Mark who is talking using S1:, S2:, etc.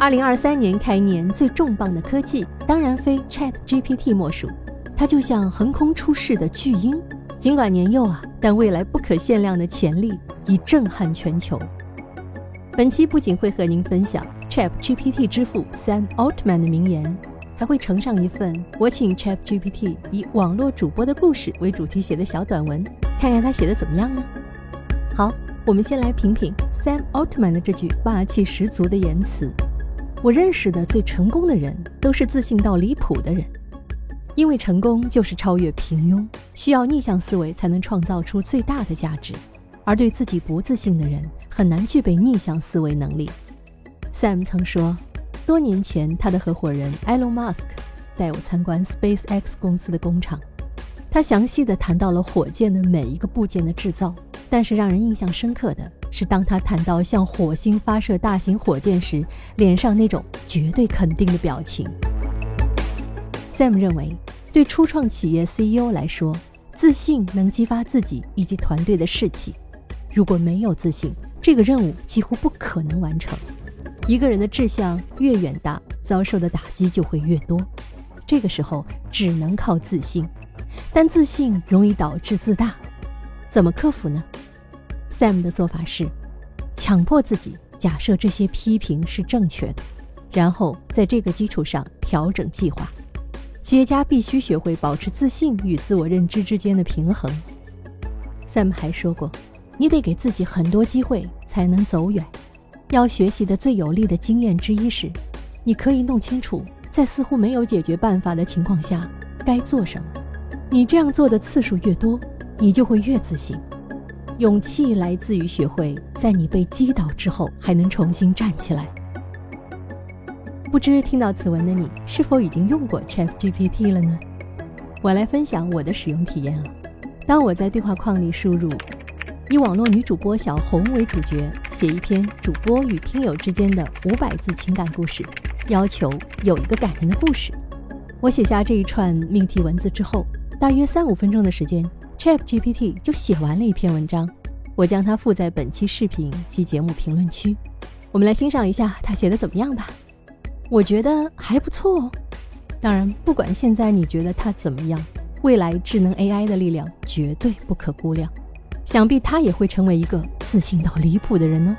S1: 二零二三年开年最重磅的科技，当然非 Chat GPT 莫属。它就像横空出世的巨婴，尽管年幼啊，但未来不可限量的潜力已震撼全球。本期不仅会和您分享 Chat GPT 之父 Sam Altman 的名言，还会呈上一份我请 Chat GPT 以网络主播的故事为主题写的小短文，看看他写的怎么样呢？好，我们先来品品 Sam Altman 的这句霸气十足的言辞。我认识的最成功的人，都是自信到离谱的人，因为成功就是超越平庸，需要逆向思维才能创造出最大的价值。而对自己不自信的人，很难具备逆向思维能力。Sam 曾说，多年前他的合伙人 Elon Musk 带我参观 SpaceX 公司的工厂，他详细的谈到了火箭的每一个部件的制造，但是让人印象深刻的。是当他谈到向火星发射大型火箭时，脸上那种绝对肯定的表情。Sam 认为，对初创企业 CEO 来说，自信能激发自己以及团队的士气。如果没有自信，这个任务几乎不可能完成。一个人的志向越远大，遭受的打击就会越多。这个时候只能靠自信，但自信容易导致自大，怎么克服呢？Sam 的做法是，强迫自己假设这些批评是正确的，然后在这个基础上调整计划。企业家必须学会保持自信与自我认知之间的平衡。Sam 还说过，你得给自己很多机会才能走远。要学习的最有力的经验之一是，你可以弄清楚在似乎没有解决办法的情况下该做什么。你这样做的次数越多，你就会越自信。勇气来自于学会在你被击倒之后还能重新站起来。不知听到此文的你是否已经用过 ChatGPT 了呢？我来分享我的使用体验啊。当我在对话框里输入以网络女主播小红为主角，写一篇主播与听友之间的五百字情感故事，要求有一个感人的故事。我写下这一串命题文字之后，大约三五分钟的时间。ChatGPT 就写完了一篇文章，我将它附在本期视频及节目评论区。我们来欣赏一下他写的怎么样吧。我觉得还不错哦。当然，不管现在你觉得他怎么样，未来智能 AI 的力量绝对不可估量。想必他也会成为一个自信到离谱的人哦。